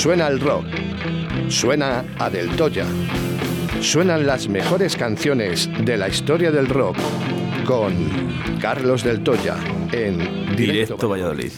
Suena el rock. Suena a Del Toya. Suenan las mejores canciones de la historia del rock con Carlos Del Toya en Directo Valladolid.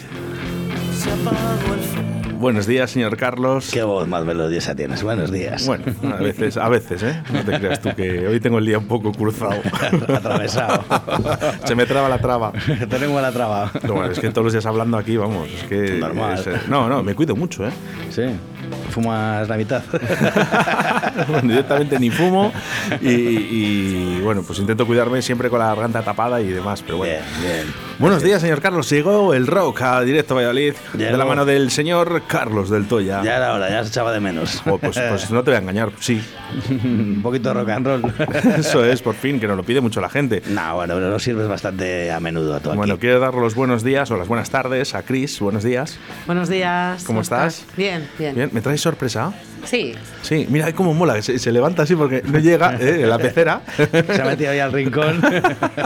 Buenos días, señor Carlos. Qué voz más melodiosa tienes. Buenos días. Bueno, a veces, a veces, ¿eh? No te creas tú que hoy tengo el día un poco cruzado. Atravesado. Se me traba la traba. Tenemos la traba. No, bueno, es que todos los días hablando aquí, vamos, es que... Normal. es, eh, no, no, me cuido mucho, ¿eh? Sí. Fumas la mitad. bueno, directamente ni fumo y, y, bueno, pues intento cuidarme siempre con la garganta tapada y demás, pero bueno. Bien, bien. Buenos días, señor Carlos. Llegó el rock a Directo Valladolid de la mano del señor Carlos del Toya. Ya era hora, ya se echaba de menos. Oh, pues, pues no te voy a engañar, sí. Un poquito de rock and roll. Eso es, por fin, que nos lo pide mucho la gente. No, bueno, pero lo sirves bastante a menudo a todo Bueno, aquí. quiero dar los buenos días o las buenas tardes a Chris. Buenos días. Buenos días. ¿Cómo estás? Bien, bien. Bien, ¿me traes sorpresa? Sí. Sí, mira cómo mola, que se, se levanta así porque no llega eh, en la pecera. Se ha metido ahí al rincón.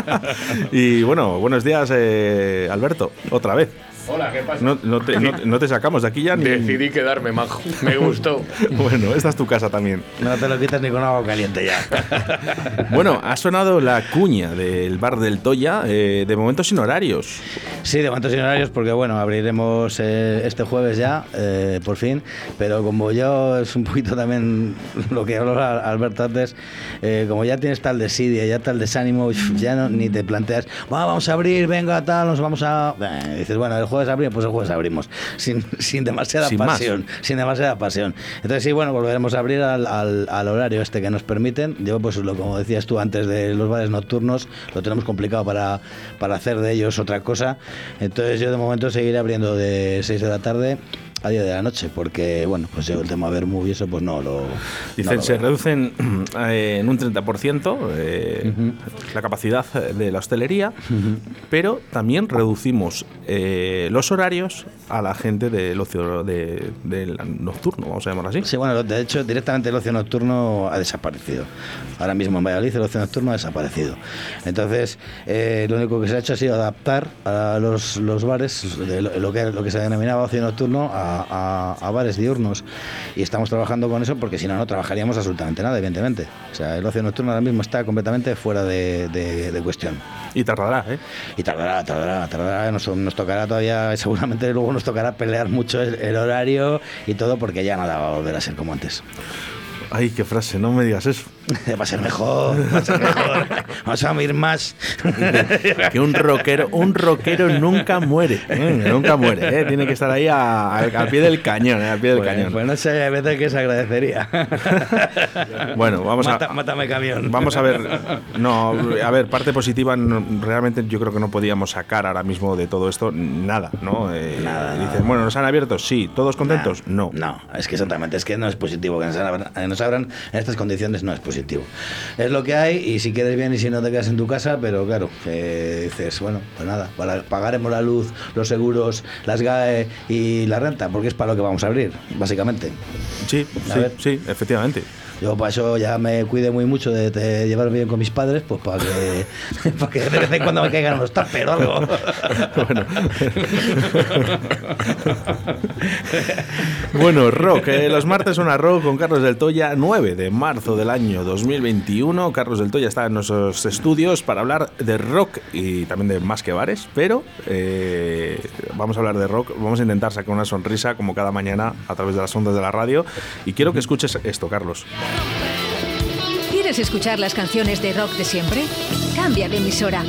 y bueno, buenos días, eh, Alberto, otra vez. Hola, ¿qué pasa? No, no te, no- no te sacamos de aquí ya ni. Decidí quedarme majo. Me gustó. Bueno, esta es tu casa también. No te lo quitas ni con agua caliente ya. Bueno, ha sonado la cuña del bar del Toya, eh, de momento sin horarios. Sí, de momentos sin horarios, porque bueno, abriremos eh, este jueves ya, eh, por fin, pero como yo es un poquito también lo que habló Al- Alberto antes, eh, como ya tienes tal desidia, ya tal desánimo, ya no, ni te planteas, "Va, vamos a abrir, venga, tal, nos vamos a... Eh, dices, bueno, el jueves abrimos, pues el jueves abrimos, sin, sin demasiada Sin más. pasión, sin demasiada pasión. Entonces sí, bueno, volveremos a abrir al, al- al horario este que nos permiten. Yo, pues lo como decías tú antes de los bares nocturnos, lo tenemos complicado para, para hacer de ellos otra cosa. Entonces yo de momento seguiré abriendo de 6 de la tarde a 10 de la noche, porque bueno, pues yo el tema ver movie eso pues no lo... Dicen, no lo se veo. reducen eh, en un 30% eh, la capacidad de la hostelería, pero también reducimos eh, los horarios a la gente del ocio de- del nocturno, vamos a llamarlo así. Sí, bueno, de hecho, directamente el ocio nocturno ha desaparecido. Ahora mismo en Valladolid el ocio nocturno ha desaparecido. Entonces, eh, lo único que se ha hecho ha sido adaptar a los, los bares, de lo, lo que, lo que se denominaba ocio nocturno, a, a- a bares diurnos. Y estamos trabajando con eso porque si no, no trabajaríamos absolutamente nada, evidentemente. O sea, el ocio nocturno ahora mismo está completamente fuera de, de- de cuestión. Y tardará, ¿eh? Y tardará, tardará, tardará. Nos, nos tocará todavía, seguramente luego nos tocará pelear mucho el, el horario y todo porque ya nada va a volver a ser como antes. Ay, qué frase, no me digas eso. Va a ser mejor, va a ser mejor. Vamos a ir más. Que un rockero, un rockero nunca muere, ¿eh? nunca muere, ¿eh? tiene que estar ahí al, pie del cañón, ¿eh? al pie del Pues, cañón. pues no sé, a veces que se agradecería. Bueno, vamos Mata- a Mátame camión. Vamos a ver, no, a ver, parte positiva, no- realmente yo creo que no podíamos sacar ahora mismo de todo esto nada, ¿no? Eh, Nada, nada. bueno, ¿nos han abierto? Sí, ¿todos contentos? No. No, es que exactamente, es que no es positivo que nos abran, eh, nos abran en estas condiciones, no es positivo. Es lo que hay y si quieres bien y si no te quedas en tu casa, pero claro, eh, dices, bueno, pues nada, para- pagaremos la luz, los seguros, las GAE y la renta, porque es para lo que vamos a abrir, básicamente. Sí, A sí, ver. sí, efectivamente. Yo para eso ya me cuide muy mucho de, de llevarme bien con mis padres, pues para que, para que de vez en cuando me caigan unos tupper o algo. Bueno. Bueno, rock. eh, los martes una rock con Carlos del Toya, 9 de marzo del año 2021. Carlos del Toya está en nuestros estudios para hablar de rock y también de más que bares, pero eh, vamos a hablar de rock. Vamos a intentar sacar una sonrisa como cada mañana a través de las ondas de la radio. Y quiero que escuches esto, Carlos. ¿Quieres escuchar las canciones de rock de siempre? Cambia de emisora.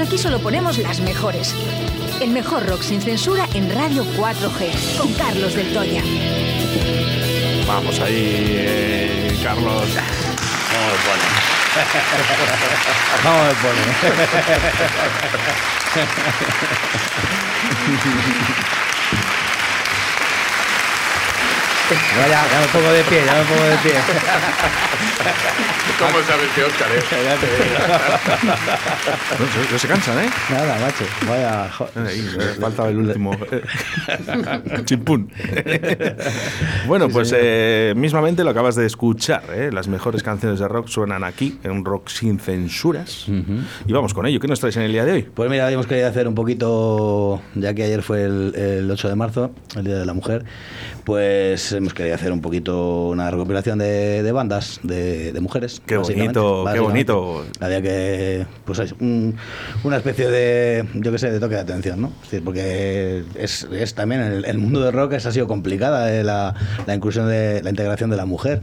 Aquí solo ponemos las mejores. El mejor rock sin censura en Radio 4G, con Carlos del Toya. Vamos ahí, eh, Carlos. ¿Cómo me pone? ¿Cómo me pone? No, ya, ya me pongo de pie, ya me pongo de pie. ¿Cómo sabes que Oscar es? no, se, se, cansan, ¿eh? Nada, macho. Vaya. Ahí, faltaba el último. Chimpún. bueno, pues eh, mismamente lo acabas de escuchar. ¿eh? Las mejores canciones de rock suenan aquí, en un rock sin censuras. Uh -huh. Y vamos con ello. ¿Qué nos traes en el día de hoy? Pues mira, hemos querido hacer un poquito, ya que ayer fue el, el 8 de marzo, el Día de la Mujer, pues hemos querido hacer un poquito una recopilación de, de bandas de, de, mujeres. Qué bonito, qué bonito. Había que, pues es un, una especie de, yo qué sé, de toque de atención, ¿no? Es decir, porque es, es también el, el, mundo del rock es, ha sido complicada eh, la, la, inclusión de la integración de la mujer.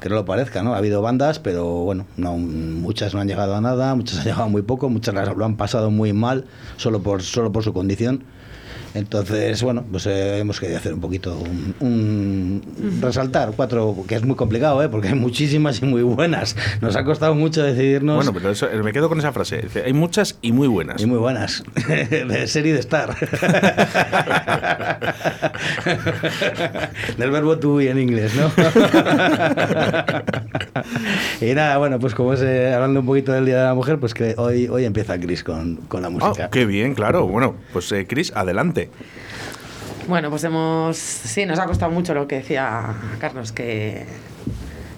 Que no lo parezca, ¿no? Ha habido bandas, pero bueno, no, muchas no han llegado a nada, muchas han llegado muy poco, muchas las, lo han pasado muy mal solo por, solo por su condición. Entonces, bueno, pues eh, hemos querido hacer un poquito, un, un, resaltar cuatro, que es muy complicado, ¿eh? porque hay muchísimas y muy buenas. Nos ha costado mucho decidirnos. Bueno, pero eso, me quedo con esa frase. Dice, hay muchas y muy buenas. Y muy buenas. de ser y de estar. Del verbo to be en inglés, ¿no? y nada, bueno, pues como es eh, hablando un poquito del Día de la Mujer, pues que hoy, hoy empieza Chris con, con la música. Oh, qué bien, claro. Bueno, pues eh, Chris, adelante. Bueno, pues hemos. Sí, nos ha costado mucho lo que decía Carlos, que,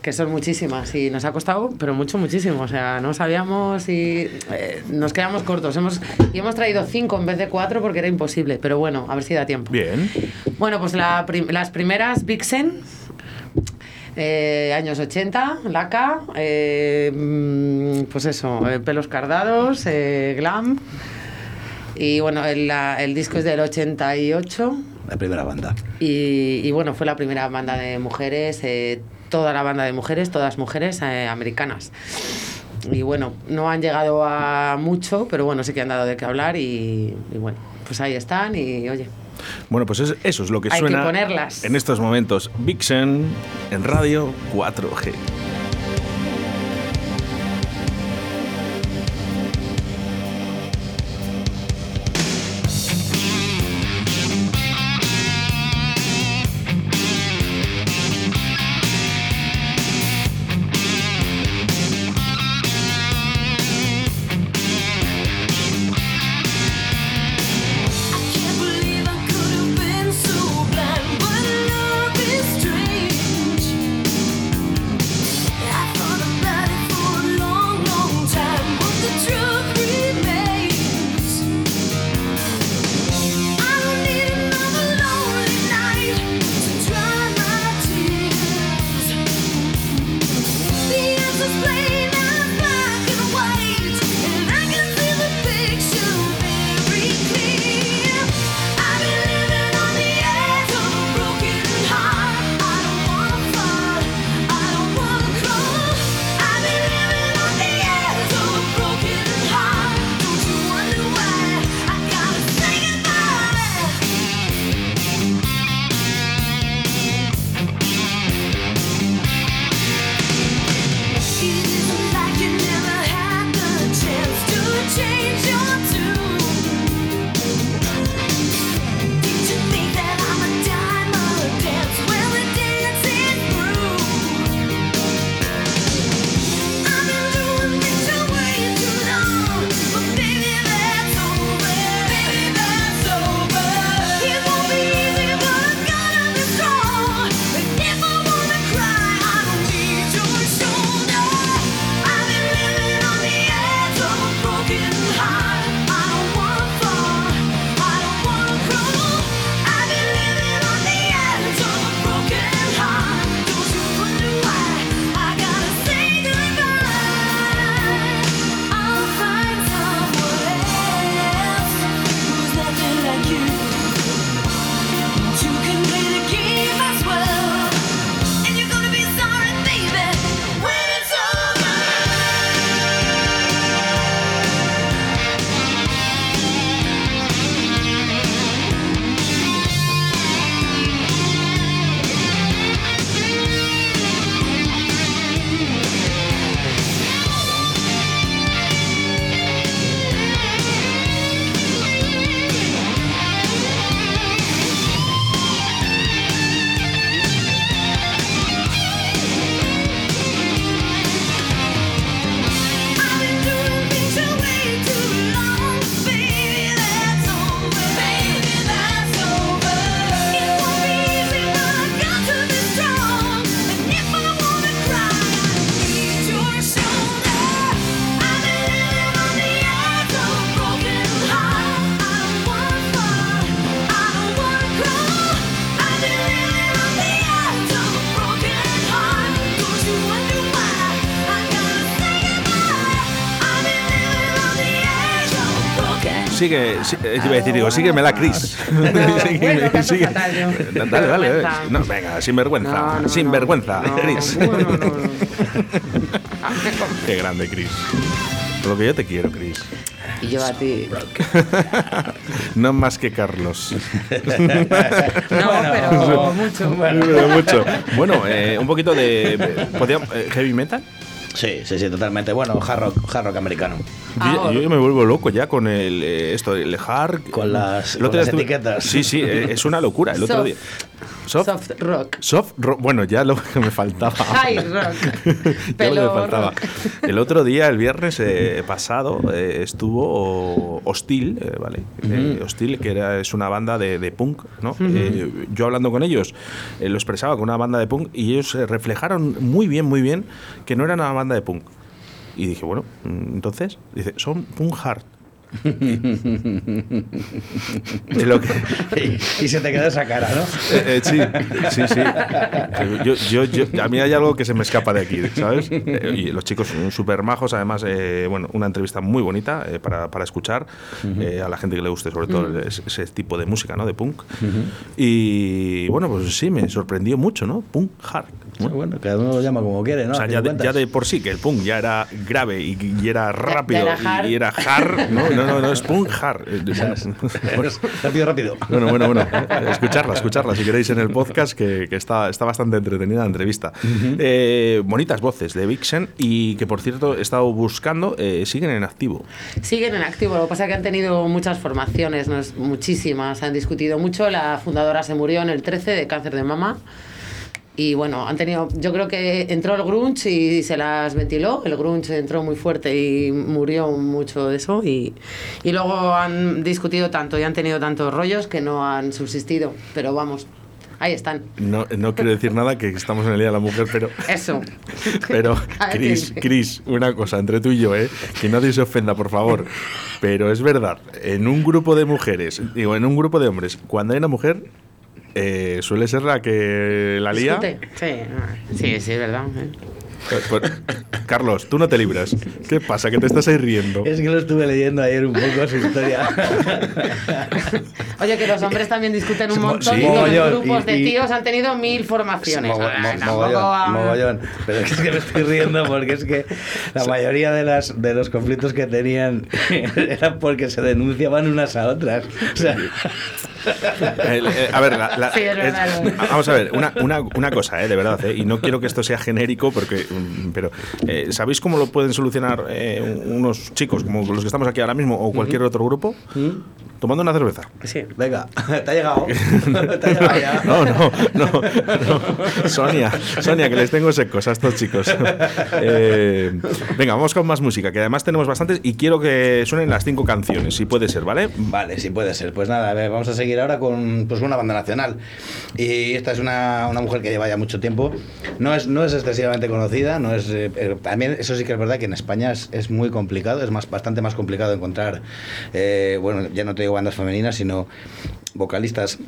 que son muchísimas y nos ha costado, pero mucho, muchísimo. O sea, no sabíamos y eh, nos quedamos cortos. Hemos, y hemos traído cinco en vez de cuatro porque era imposible, pero bueno, a ver si da tiempo. Bien. Bueno, pues la prim las primeras, Vixen. Eh, años 80, laca, eh, pues eso, pelos cardados, glam. Y bueno, el, el, disco es del 88. La primera banda. Y, y bueno, fue la primera banda de mujeres, eh, toda la banda de mujeres, todas mujeres eh, americanas. Y bueno, no han llegado a mucho, pero bueno, sí que han dado de qué hablar y, y bueno, pues ahí están y oye. Bueno, pues es, eso es lo que Hay suena que ponerlas. en estos momentos. Vixen en Radio 4G. Sí, eh, iba a decir, digo, sígueme la Cris. bueno, fatal yo. Dale, dale, eh. No, venga, sin vergüenza, No, no, sin vergüenza, No, Cris. no, no, no, no. Qué grande, Cris. Por lo que yo te quiero, Cris. Y yo a ti. No más que Carlos. No, pero mucho. Pero mucho. Bueno, eh, un poquito de. ¿podríamos- eh, ¿Heavy metal? Sí, sí, sí, totalmente. Bueno, hard rock, hard rock americano. Yo, yo me vuelvo loco ya con el eh, esto, el hard. Con las- con etiquetas. Sí, sí, eh, es una locura. El otro día. Soft. Soft rock. Soft rock. Bueno, ya lo que me faltaba. High rock. Ya lo que me faltaba. rock. El otro día, el viernes eh, pasado, eh, estuvo Hostil, eh, ¿vale? Eh, Hostil, que era, es una banda de, de punk, ¿no? Yo hablando con ellos, lo expresaba con una banda de punk y ellos reflejaron muy bien, muy bien que no era una banda de punk. Y dije, bueno, mm, entonces, dice, son punk hard. Es lo que, y, y se te queda esa cara, ¿no? eh, eh, sí, sí, sí. Yo, yo, yo- a mí hay algo que se me escapa de aquí, ¿sabes? Eh, y los chicos son súper majos, además, eh, bueno, una entrevista muy bonita eh, para, para escuchar eh, a la gente que le guste, sobre todo ese, ese tipo de música, ¿no? De punk. Y bueno, pues sí, me sorprendió mucho, ¿no? Punk hard. ¿no? Bueno, cada uno lo llama como quiere, ¿no? O sea, ya de, ya de por sí que el punk ya era grave y, y era rápido era y era hard. No, no, no, no, es hard. Eh, rápido, rápido. bueno, bueno, bueno. Escucharla, escucharla si queréis en el podcast, que, que está, está bastante entretenida la entrevista. Eh, bonitas voces de Vixen y que, por cierto, he estado buscando, eh, siguen en activo. Siguen en activo, lo que pasa es que han tenido muchas formaciones, no es- muchísimas, han discutido mucho. La fundadora se murió en el 13 de cáncer de mama. Y bueno, han tenido, yo creo que entró el grunge y se las ventiló. El grunge entró muy fuerte y murió mucho de eso. Y, y luego han discutido tanto y han tenido tantos rollos que no han subsistido. Pero vamos, ahí están. No, no quiero decir nada, que estamos en el Día de la Mujer, pero Eso. Pero, Cris. Cris, una cosa entre tú y yo, ¿eh? Que nadie se ofenda, por favor. Pero es verdad, en un grupo de mujeres, digo, en un grupo de hombres, cuando hay una mujer, eh, suele ser la que la lía. Sí, ah, sí, sí, es verdad. ¿eh? Pues, pues, Carlos, tú no te libras. ¿Qué pasa? Que te estás ahí riendo. Es que lo estuve leyendo ayer un poco su historia. Oye, que los hombres también discuten un Sí, montón y mogollón, los grupos y- de y- tíos han tenido mil formaciones. Ah, mo- tampoco mogollón, va- mogollón. Pero es que me estoy riendo porque es que la mayoría de, las, de los conflictos que tenían eran porque se denunciaban unas a otras. O sea, El- eh, a ver, la- la- Sí, es verdad, es- es verdad. vamos a ver, una, una- una cosa, eh, de verdad, eh, y no quiero que esto sea genérico, porque, pero eh, ¿sabéis cómo lo pueden solucionar eh, unos chicos como los que estamos aquí ahora mismo o cualquier otro grupo? Tomando una cerveza. Sí. venga, te ha llegado. Te ha llegado ya. No, no, no, no. Sonia, Sonia, que les tengo secos a estos chicos. Eh, venga, vamos con más música, que además tenemos bastantes y quiero que suenen las cinco canciones, si puede ser, ¿vale? Vale, sí puede ser. Pues nada, a ver, vamos a seguir ahora con pues, una banda nacional. Y esta es una, una mujer que lleva ya mucho tiempo. No es, no es excesivamente conocida, no es, eh, también eso sí que es verdad que en España es, es muy complicado, es más, bastante más complicado encontrar, eh, bueno, ya no te digo bandas femeninas, sino vocalistas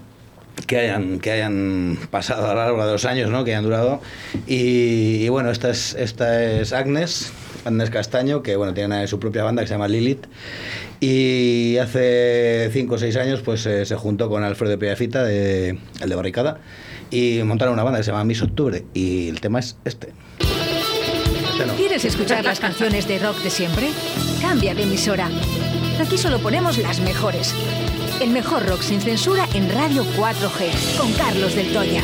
que hayan, que hayan pasado a lo largo de los años, ¿no? que hayan durado. Y, y bueno, esta es, esta es Agnes, Agnes Castaño, que bueno, tiene su propia banda que se llama Lilith. Y hace 5 o 6 años pues eh, se juntó con Alfredo Piafita, de, el de Barricada, y montaron una banda que se llama Miss Octubre. Y el tema es este. ¿Quieres escuchar las canciones de rock de siempre? Cambia de emisora. Aquí solo ponemos las mejores. El mejor rock sin censura en Radio 4G, con Carlos del Toya.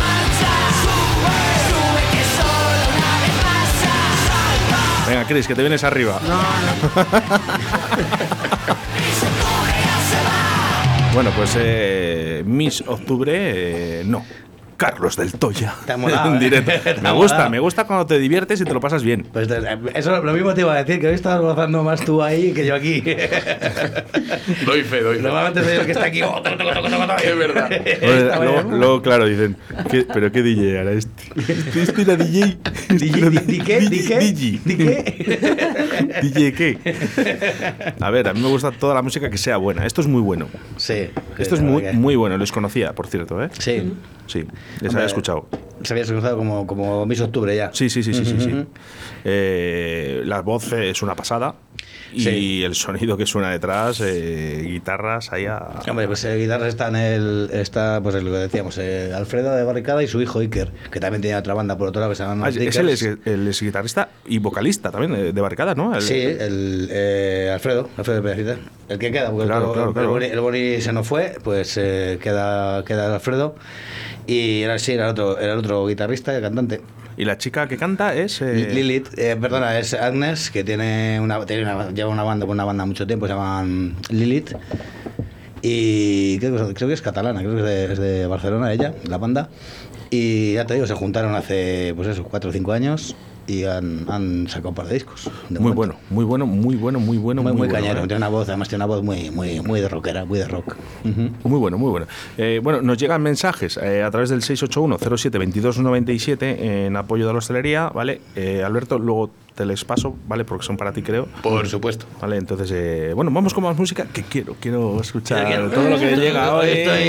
Marcha. Sube, sube que solo una vez pasa. Salta. Venga, Chris, que te vienes arriba. Bueno, pues eh, Miss Octubre, eh, no. Carlos del Toya. Te ha molado, en ¿eh? directo. Te ha Me gusta, molado. me gusta cuando te diviertes y te lo pasas bien. Pues eso lo mismo te iba a decir, que hoy estabas gozando más tú ahí que yo aquí. Doy fe, doy fe. Normalmente soy el que está aquí. oh, toco, toco, toco. Es verdad. Luego, luego, claro, dicen, ¿qué- ¿pero qué DJ era este? Este era DJ. Este DJ, ¿di- qué? ¿Di qué? DJ. ¿Di qué? DJ qué? A ver, a mí me gusta toda la música que sea buena. Esto es muy bueno. Sí. Esto es muy, muy bueno. Les conocía, por cierto, ¿eh? Sí. Sí, les Hombre, había escuchado. Se había cruzado como, como Miss Octubre ya. Sí, sí, sí, sí, sí. sí. Eh, la voz es una pasada. Y Sí. el sonido que suena detrás, eh, guitarras, ahí a... Hombre, pues el guitarra está en el. Está, pues lo que decíamos, eh, Alfredo de Barricada y su hijo Iker, que también tenía otra banda por otro lado que se llama Ah, es el, ex guitarrista y vocalista también eh, de Barricada, ¿no? El- Sí, el eh, Alfredo, Alfredo de Pedacita. El que queda, porque Claro, el, claro, claro. Boni, el Boni se nos fue, pues eh, queda, queda Alfredo. Y era, sí, era el otro, era el otro guitarrista y el cantante. Y la chica que canta es... eh, Lilith, eh, perdona, es Agnes, que tiene una, tiene una- lleva una banda con una banda mucho tiempo, se llaman Lilith. Y creo que, es catalana, creo que es de, es de Barcelona ella, la banda. Y ya te digo, se juntaron hace, pues eso, cuatro o cinco años y han, han sacado un par de discos. de Muy momento. bueno, muy bueno, muy bueno, muy bueno. Muy, muy, bueno, cañero, ¿eh? tiene una voz, además tiene una voz muy, muy, muy de rockera, muy de rock. Muy bueno, muy bueno. Eh, bueno, nos llegan mensajes eh, a través del 681-07-2297 en apoyo de la hostelería, ¿vale? Eh, Alberto, luego te les paso, ¿vale? Porque son para ti, creo. Por supuesto. Vale, entonces, eh, bueno, vamos con más música que quiero, quiero escuchar Quiero, todo lo que llega hoy. Estoy,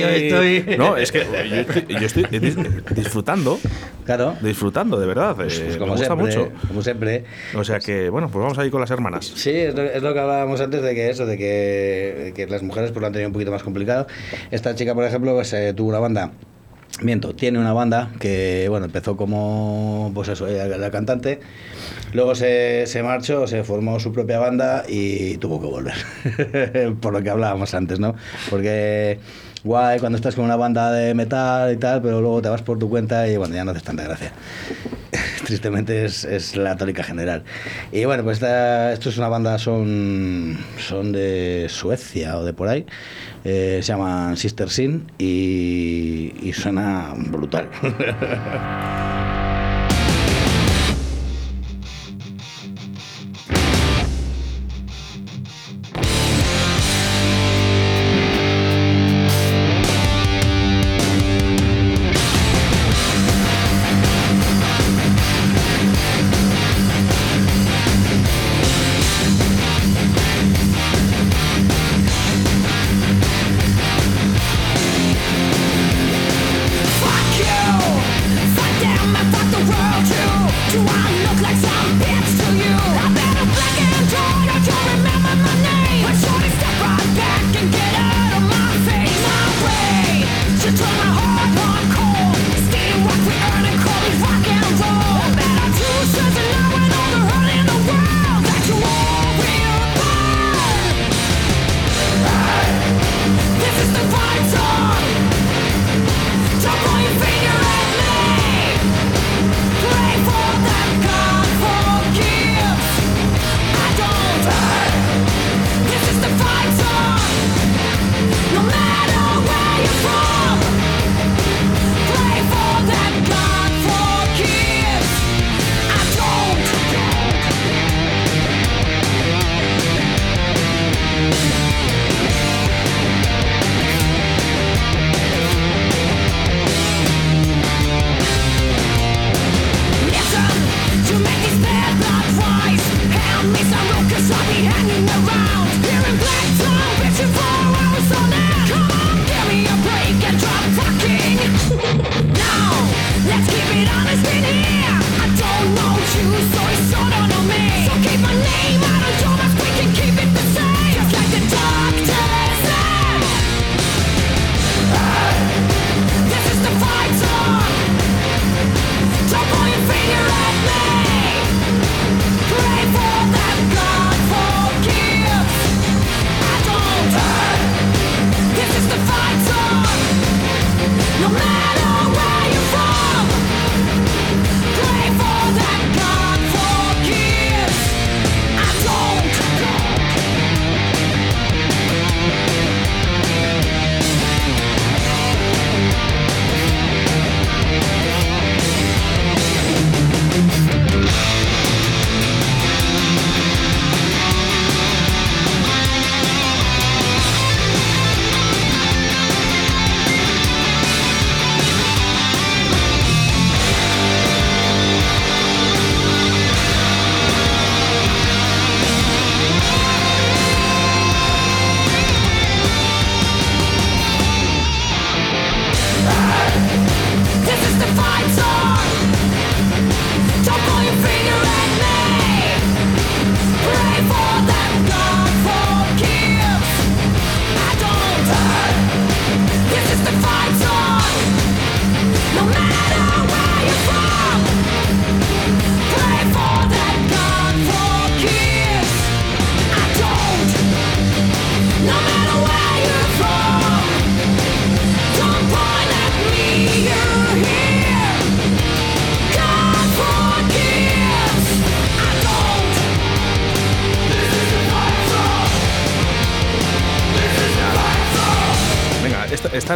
estoy. No, es que yo estoy, yo estoy dis- disfrutando, Claro. disfrutando, de verdad. eh, Pues me como gusta siempre, mucho. como siempre. O sea que, bueno, pues vamos a ir con las hermanas. Sí, es lo, es lo que hablábamos antes de que eso, de que, de que las mujeres pues, lo han tenido un poquito más complicado. Esta chica, por ejemplo, pues, eh, tuvo una banda. Miento, tiene una banda que, bueno, empezó como, pues eso, la cantante, luego se, se marchó, se formó su propia banda y tuvo que volver, por lo que hablábamos antes, ¿no? Porque guay cuando estás con una banda de metal y tal, pero luego te vas por tu cuenta y, bueno, ya no haces tanta gracia. Tristemente es, es la tónica general. Y bueno, pues esta, esto es una banda, son, son de Suecia o de por ahí. Eh, se llaman Sister Sin y, y suena brutal.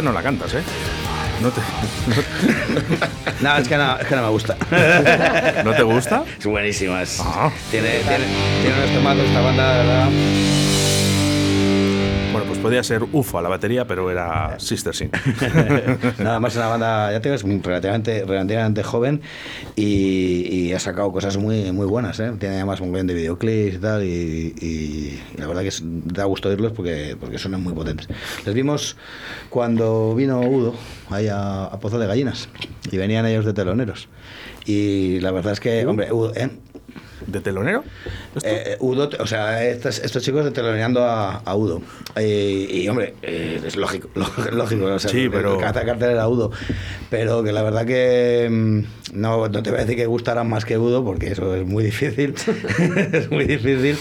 no la cantas, ¿eh? ¿No te, No, es que no, es que no me gusta. ¿no te gusta? Es buenísima. es- Ah. Tiene, tiene, tiene unos tomazos esta banda, de ¿verdad? Pues podía ser UFO a la batería, pero era Sister Sin. Nada más una banda, ya te digo, es muy- relativamente, relativamente joven y, y ha sacado cosas muy, muy buenas. ¿eh? Tiene además un buen de videoclips y tal. Y, y- y la verdad que es- da gusto oírlos porque, porque suenan muy potentes. Les vimos cuando vino Udo ahí a, a Pozo de Gallinas y venían ellos de teloneros. Y la verdad es que, hombre, Udo, ¿eh? ¿De telonero? Eh, eh, Udo, o sea, estos, estos chicos de teloneando a, a Udo. Eh, y, hombre, eh, es lógico, lógico, o sea, Sí, pero- el caza cartel era Udo. Pero que la verdad que mm, no, no te voy a decir que gustaran más que Udo, porque eso es muy difícil. es muy difícil.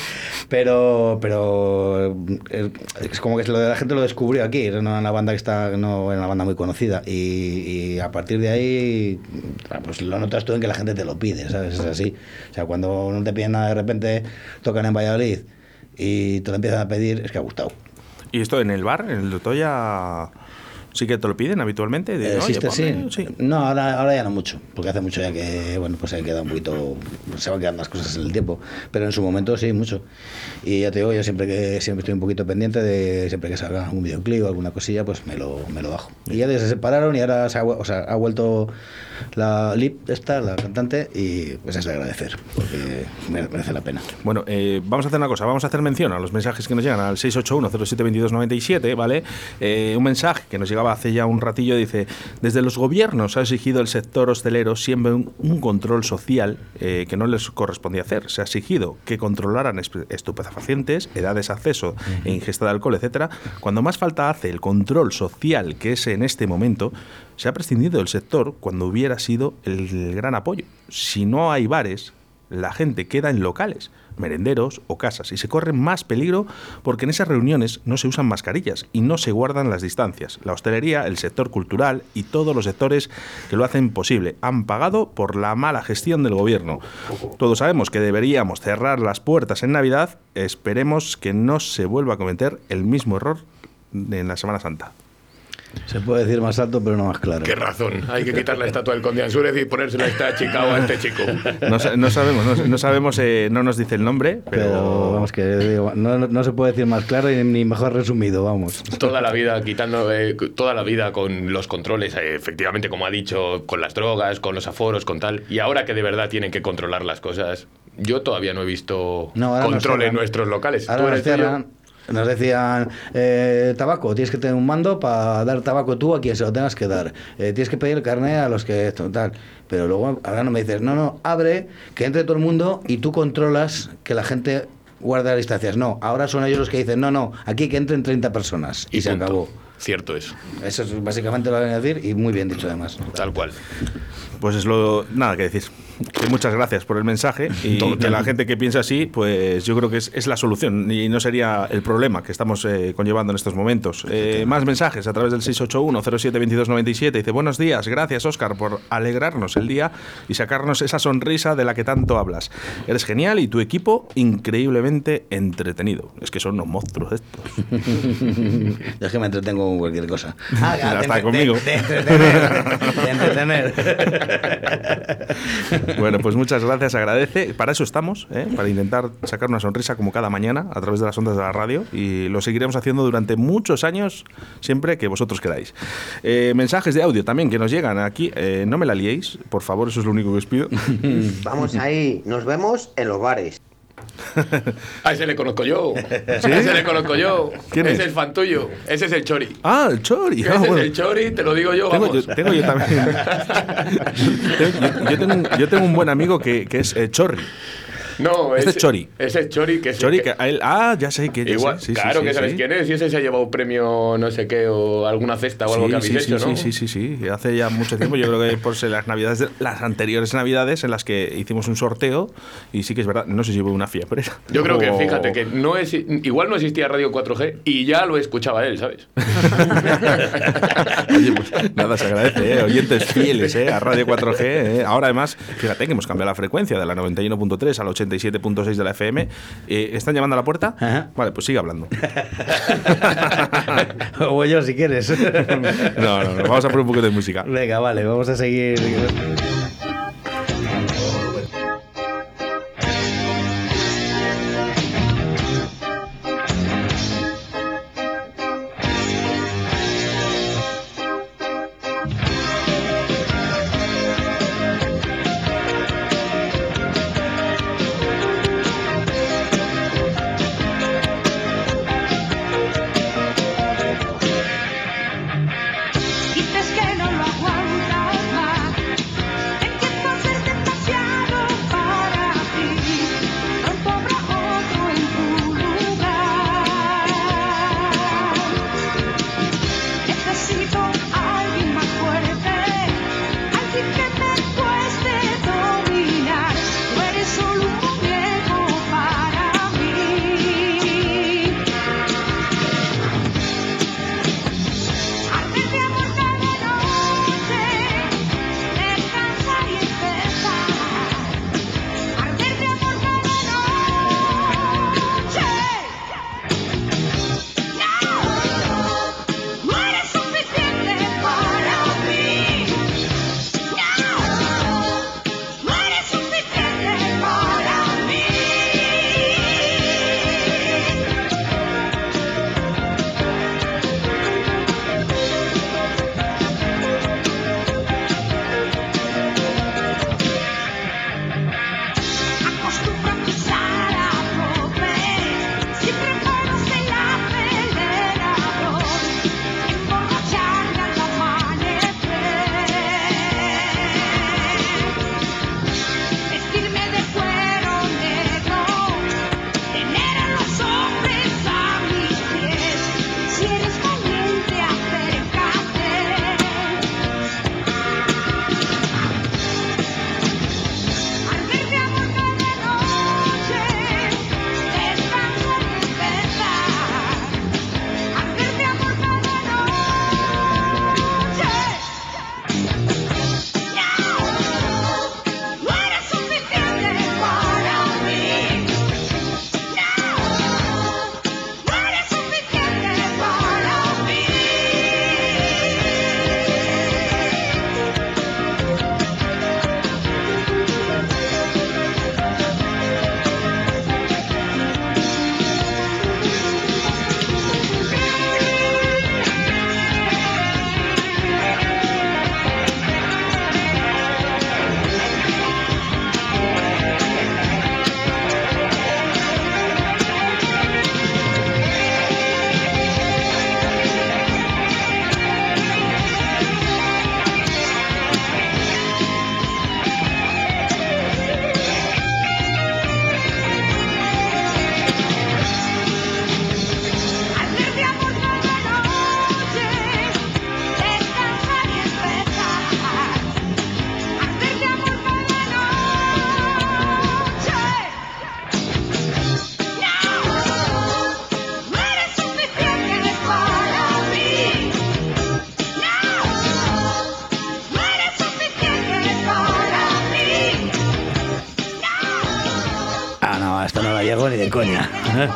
Pero, pero eh, es como que lo de la gente lo descubrió aquí. Era una, banda que está, no era una banda muy conocida. Y, y a partir de ahí, ah, pues lo notas tú en que la gente te lo pide, ¿sabes? Es así. O sea, cuando no te piden nada, de repente tocan en Valladolid y te lo empiezan a pedir, es que ha gustado. ¿Y esto en el bar, en el de Toya, sí que te lo piden habitualmente? De, Eh, "Oye, ¿Existe ponme", sí? sí. No, ahora, ahora ya no mucho, porque hace mucho ya que, bueno, pues se queda un poquito, se van quedando las cosas en el tiempo, pero en su momento sí, mucho. Y ya te digo, yo siempre que siempre estoy un poquito pendiente de, siempre que salga un videoclip o alguna cosilla, pues me lo, me lo bajo. Y ya se separaron y ahora se ha, o sea, ha vuelto la Lip, esta, la cantante, y pues es de agradecer, porque mere- merece la pena. Bueno, eh, vamos a hacer una cosa, vamos a hacer mención a los mensajes que nos llegan al 681-072297, ¿vale? Eh, un mensaje que nos llegaba hace ya un ratillo dice, desde los gobiernos ha exigido el sector hostelero siempre un, un control social eh, que no les correspondía hacer. Se ha exigido que controlaran estupefacientes, edades, acceso e ingesta de alcohol, etcétera. Cuando más falta hace el control social, que es en este momento, se ha prescindido del sector cuando hubiera sido el gran apoyo. Si no hay bares, la gente queda en locales, merenderos o casas, y se corre más peligro porque en esas reuniones no se usan mascarillas y no se guardan las distancias. La hostelería, el sector cultural y todos los sectores que lo hacen posible han pagado por la mala gestión del gobierno. Todos sabemos que deberíamos cerrar las puertas en Navidad, esperemos que no se vuelva a cometer el mismo error en la Semana Santa. Se puede decir más alto, pero no más claro. Qué razón. Hay que quitar la estatua del conde Ansúrez y ponérsela a esta chica o a este chico. No, no sabemos, no, no sabemos, eh, no nos dice el nombre, pero, Pero vamos, que digo, no, no- se puede decir más claro y ni mejor resumido, vamos. Toda la vida quitando, eh, toda la vida con los controles, eh, efectivamente, como ha dicho, con las drogas, con los aforos, con tal. Y ahora que de verdad tienen que controlar las cosas, yo todavía no he visto control en nuestros locales. Ahora ¿Tú eres nos decían, eh, tabaco, tienes que tener un mando para dar tabaco tú a quien se lo tengas que dar. Eh, tienes que pedir el carnet a los que esto, tal. Pero luego ahora no me dices, no, no, abre, que entre todo el mundo y tú controlas que la gente guarde las distancias. No, ahora son ellos los que dicen, no, no, aquí que entren 30 personas. Y, se punto. acabó. Cierto es, Eso es básicamente lo que voy a decir y muy bien dicho además. tal cual. Pues es lo. Nada que decir. Muchas gracias por el mensaje y que la gente que piensa así, pues yo creo que es, es la solución y no sería el problema que estamos eh, conllevando en estos momentos. Eh, más mensajes a través del 681-07-2297. Dice: Buenos días, gracias Oscar por alegrarnos el día y sacarnos esa sonrisa de la que tanto hablas. Eres genial y tu equipo increíblemente entretenido. Es que son unos monstruos estos. Yo es que me entretengo con cualquier cosa. Ah, Ya está de- conmigo. De, entretener. De entretener. Bueno, pues muchas gracias, agradece. Para eso estamos, ¿eh? para intentar sacar una sonrisa como cada mañana a través de las ondas de la radio y lo seguiremos haciendo durante muchos años, siempre que vosotros queráis. Eh, mensajes de audio también que nos llegan aquí. eh, no me la liéis, por favor, eso es lo único que os pido. Vamos ahí, nos vemos en los bares. A ese le conozco yo. A ese le conozco yo. ¿Quién es? es fan tuyo. Ese es el Chori. Ah, el Chori. Ese Ah, es el Chori, te lo digo yo, Tengo vamos. yo, tengo yo también. Yo, yo tengo, un- yo tengo un buen amigo que, que es eh, Chorri. No, este es Chori. Ese es Chori, que es Chori, que, él, ah, ya sé que Igual, sí, Claro sí, que sí, sabes quién es, y ese se ha llevado un premio, no sé qué, o alguna cesta o algo que habéis hecho, ¿no? Sí, sí, sí, sí. Hace ya mucho tiempo, yo creo que por ser las navidades, de, las anteriores navidades en las que hicimos un sorteo, y sí que es verdad, no sé si hubo una fiebre. Yo creo que, fíjate, que no es, igual no existía Radio 4G y ya lo escuchaba él, ¿sabes? Oye, pues nada, se agradece, ¿eh? oyentes fieles ¿eh? a Radio 4G. ¿eh? Ahora además, fíjate que hemos cambiado la frecuencia de la 91.3 al 80 97.6 de la FM. Eh, ¿Están llamando a la puerta? Vale, pues sigue hablando. o yo, si quieres. no, no, no, vamos a poner un poco de música. Venga, vale, vamos a seguir.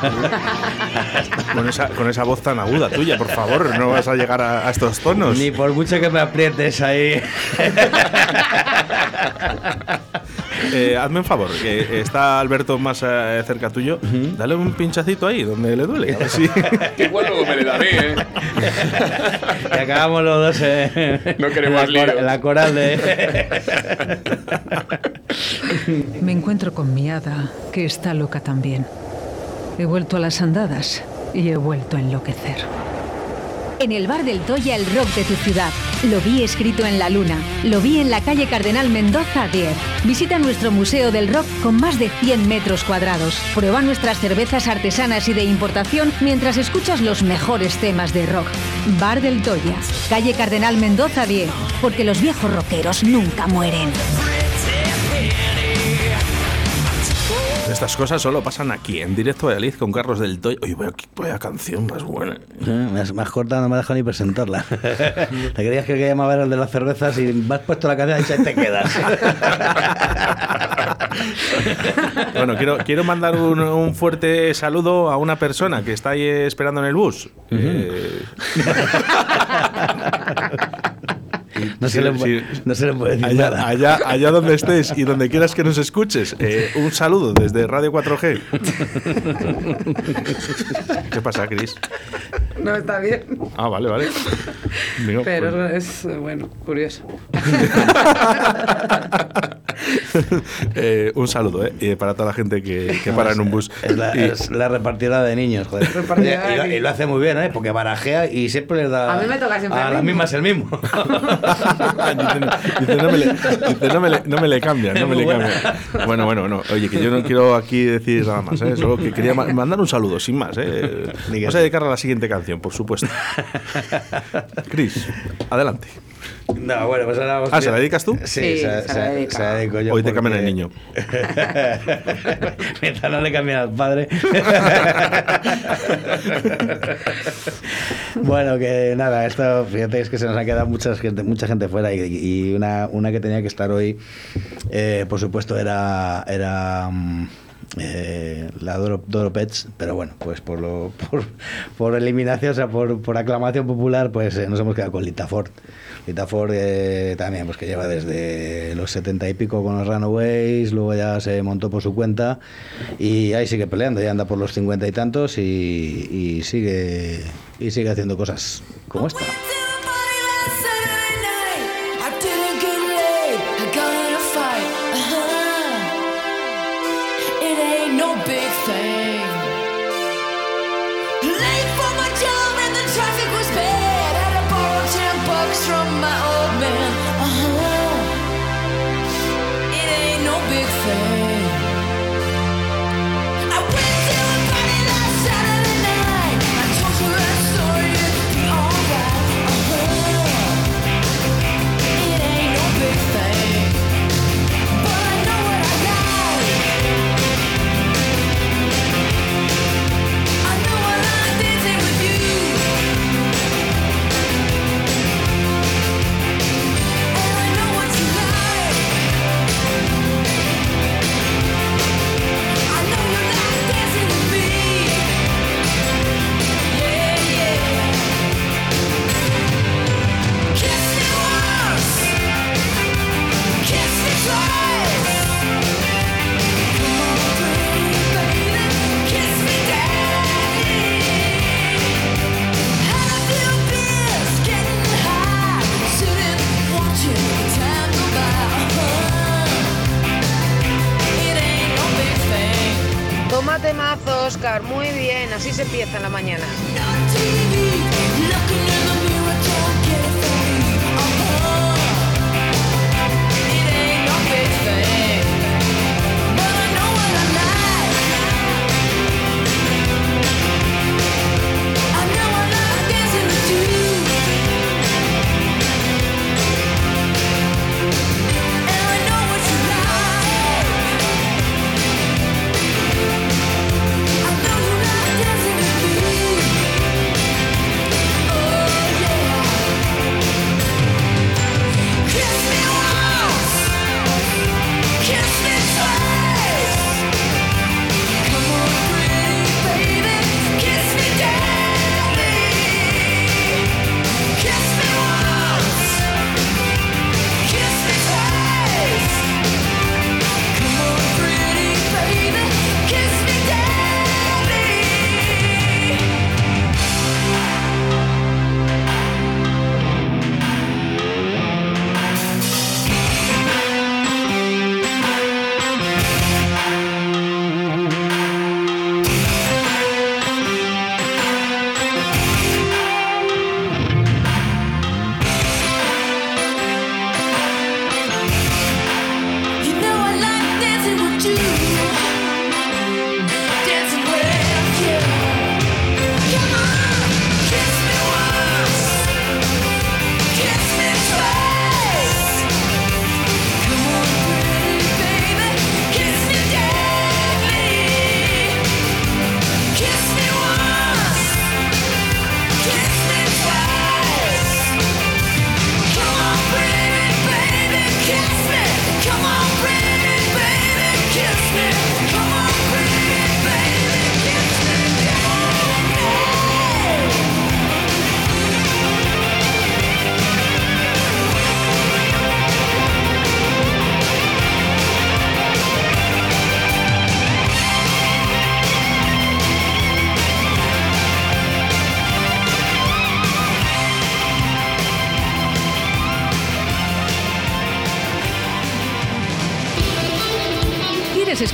Con esa, con esa voz tan aguda tuya, por favor, no vas a llegar a, a estos tonos. Ni por mucho que me aprietes ahí. Eh, hazme un favor, que está Alberto más eh, cerca tuyo. Dale un pinchacito ahí, donde le duele. Sí. Igual luego me le da a mí, ¿eh? Y acabamos los dos eh, No queremos la, la coral de. Me encuentro con mi hada, que está loca también. He vuelto a las andadas y he vuelto a enloquecer. En el bar del Toya, el rock de tu ciudad. Lo vi escrito en la luna. Lo vi en la calle Cardenal Mendoza 10. Visita nuestro Museo del Rock con más de 100 metros cuadrados. Prueba nuestras cervezas artesanas y de importación mientras escuchas los mejores temas de rock. Bar del Toya, calle Cardenal Mendoza 10. Porque los viejos rockeros nunca mueren. Estas cosas solo pasan aquí, en directo de Valladolid con Carlos del Toy. Oye, vaya, vaya canción más buena. Me has cortado, no me has dejado ni presentarla. Te creías que llamar el de las cervezas y me has puesto la cadena y te quedas. Bueno, quiero, quiero mandar un, un fuerte saludo a una persona que está ahí esperando en el bus. Eh, No se, le, puede- sí. no se le puede decir allá, nada. allá, allá donde estés y donde quieras que nos escuches, eh, un saludo desde Radio 4G. ¿Qué pasa, Cris? No está bien, Ah, vale, vale. Digo, pero pues, es, bueno, curioso. eh, un saludo eh, para toda la gente que, que para en un bus. Es la, Y- es la repartidora de niños, joder. Repartidora de y, lo, y niños. lo hace muy bien, ¿eh? Porque barajea y siempre le da. A mí me toca siempre A las mismo. mismas el mismo. dice, no me le, dice, no me le, no me le cambian, no me le Muy buena. cambian. Bueno, bueno, bueno. Oye, que yo no quiero aquí decir nada más, ¿eh? Solo que quería ma- mandar un saludo, sin más, ¿eh? Vamos a dedicar a la siguiente canción, por supuesto. Chris, adelante. No, bueno, pues ahora vamos Ah, ¿se la dedicas tú? Sí, Sí, se, se la se dedico yo. Hoy te cambian porque- el niño. Mientras no le cambien al padre. bueno, que nada, esto, fíjate, es que se nos ha quedado mucha gente, mucha gente fuera y, y una, una que tenía que estar hoy, eh, por supuesto, era, era mm, eh, la Doro, Doro Pets, pero bueno, pues por, lo, por, por eliminación, o sea, por, por aclamación popular, pues eh, nos hemos quedado con Lita Ford. Lita Ford eh, también, pues que lleva desde los 70 y pico con los Runaways, luego ya se montó por su cuenta y ahí sigue peleando, ya anda por los 50 y tantos y, y sigue y sigue haciendo cosas como esta.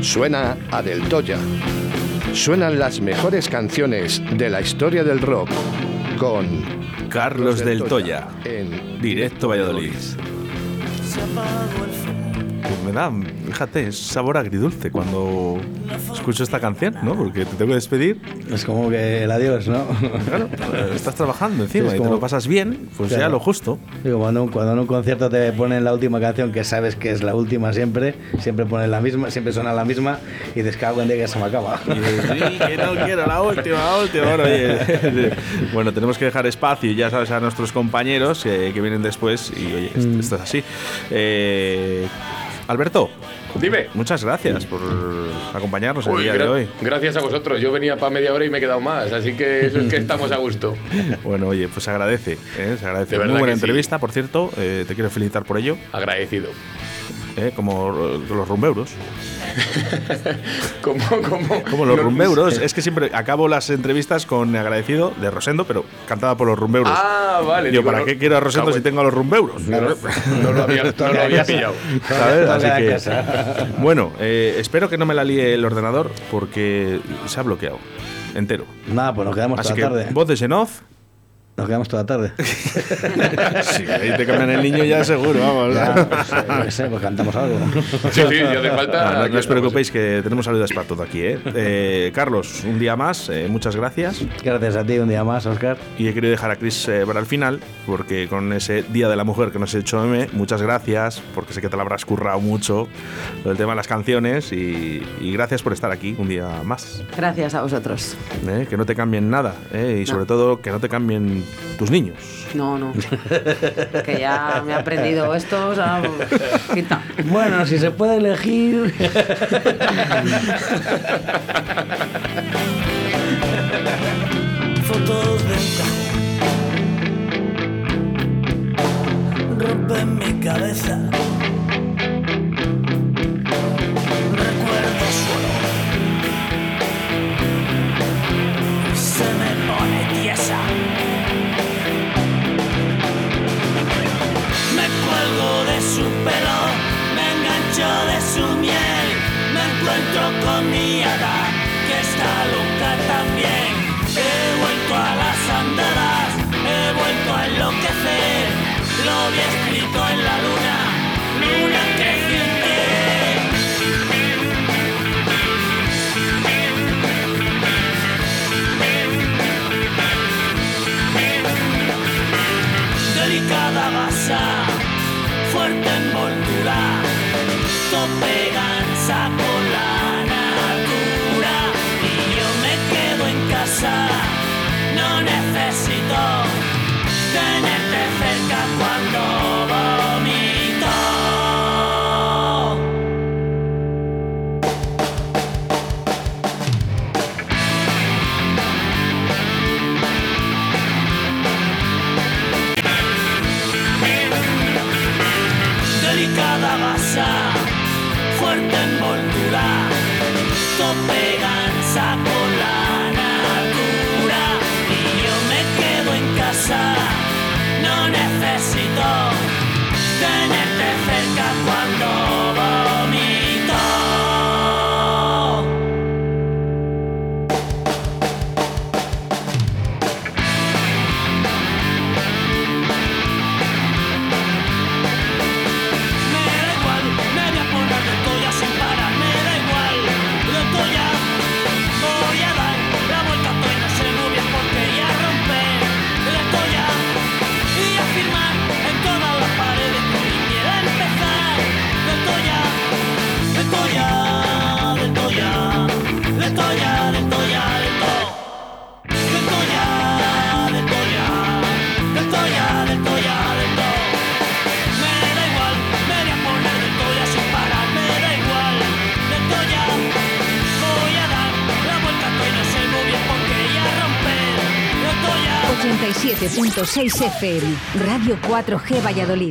Suena a Del Toya. Suenan las mejores canciones de la historia del rock con Carlos del Toya, en directo Valladolid. Pues me da, fíjate, es sabor agridulce cuando escucho esta canción, ¿no? Porque te tengo que despedir. Es como que el adiós, ¿no? Claro, eh, estás trabajando encima Sí, es y te lo pasas bien, pues ya Claro. lo justo. Digo, cuando, cuando en un concierto te ponen la última canción que sabes que es la última siempre, siempre ponen la misma, siempre suena la misma y dices, cago en día que se me acaba. Y dices, sí, que no quiero la última, la última. Bueno, oye, bueno, tenemos que dejar espacio, ya sabes, a nuestros compañeros eh, que vienen después. Y oye, esto, Mm. esto es así. Eh, Alberto, Dime. muchas gracias por acompañarnos el Uy, día de hoy. Gracias a vosotros. Yo venía para media hora y me he quedado más, así que eso es que estamos a gusto. Bueno, oye, pues se agradece. ¿eh? Se agradece. De Muy buena sí. entrevista, por cierto. eh, te quiero felicitar por ello. Agradecido. ¿Eh? Como los rumbeuros. Como, como, Como los no- rumbeuros. Es que siempre acabo las entrevistas con agradecido de Rosendo, pero cantada por los rumbeuros. Ah, vale. Yo, digo, ¿para no- qué quiero a Rosendo si en- tengo a los rumbeuros? No, no lo había, no lo había pillado. ¿Sabes? Así que, bueno, eh, espero que no me la líe el ordenador porque se ha bloqueado entero. Nada, pues nos quedamos Así toda que la tarde. voz de Xenoz. Nos quedamos toda la tarde. Sí, ahí te cambian el niño ya seguro, vamos. Ya, pues, eh, qué sé, pues cantamos algo. Sí, sí, yo hace falta. No, no, no os preocupéis que tenemos saludos para todo aquí. ¿eh? Eh, Carlos, un día más, eh, muchas gracias. Gracias a ti un día más, Oscar. Y he querido dejar a Chris eh, para el final, porque con ese Día de la Mujer que nos ha hecho M, muchas gracias, porque sé que te lo habrás currado mucho, el tema de las canciones, y, y gracias por estar aquí un día más. Gracias a vosotros. ¿eh? Que no te cambien nada, ¿eh? y sobre todo que no te cambien tus niños. No, no. que ya me he aprendido esto, o sea, quita. Bueno, si se puede elegir. fotos de un cajón rompen mi cabeza. De su miel, me encuentro con mi hada, que está loca también. He vuelto a las andadas, he vuelto a enloquecer, lo vi escrito en la luna, luna creciente. Delicada gasa, fuerte envoltura, con la 97.6 FM, Radio 4G Valladolid.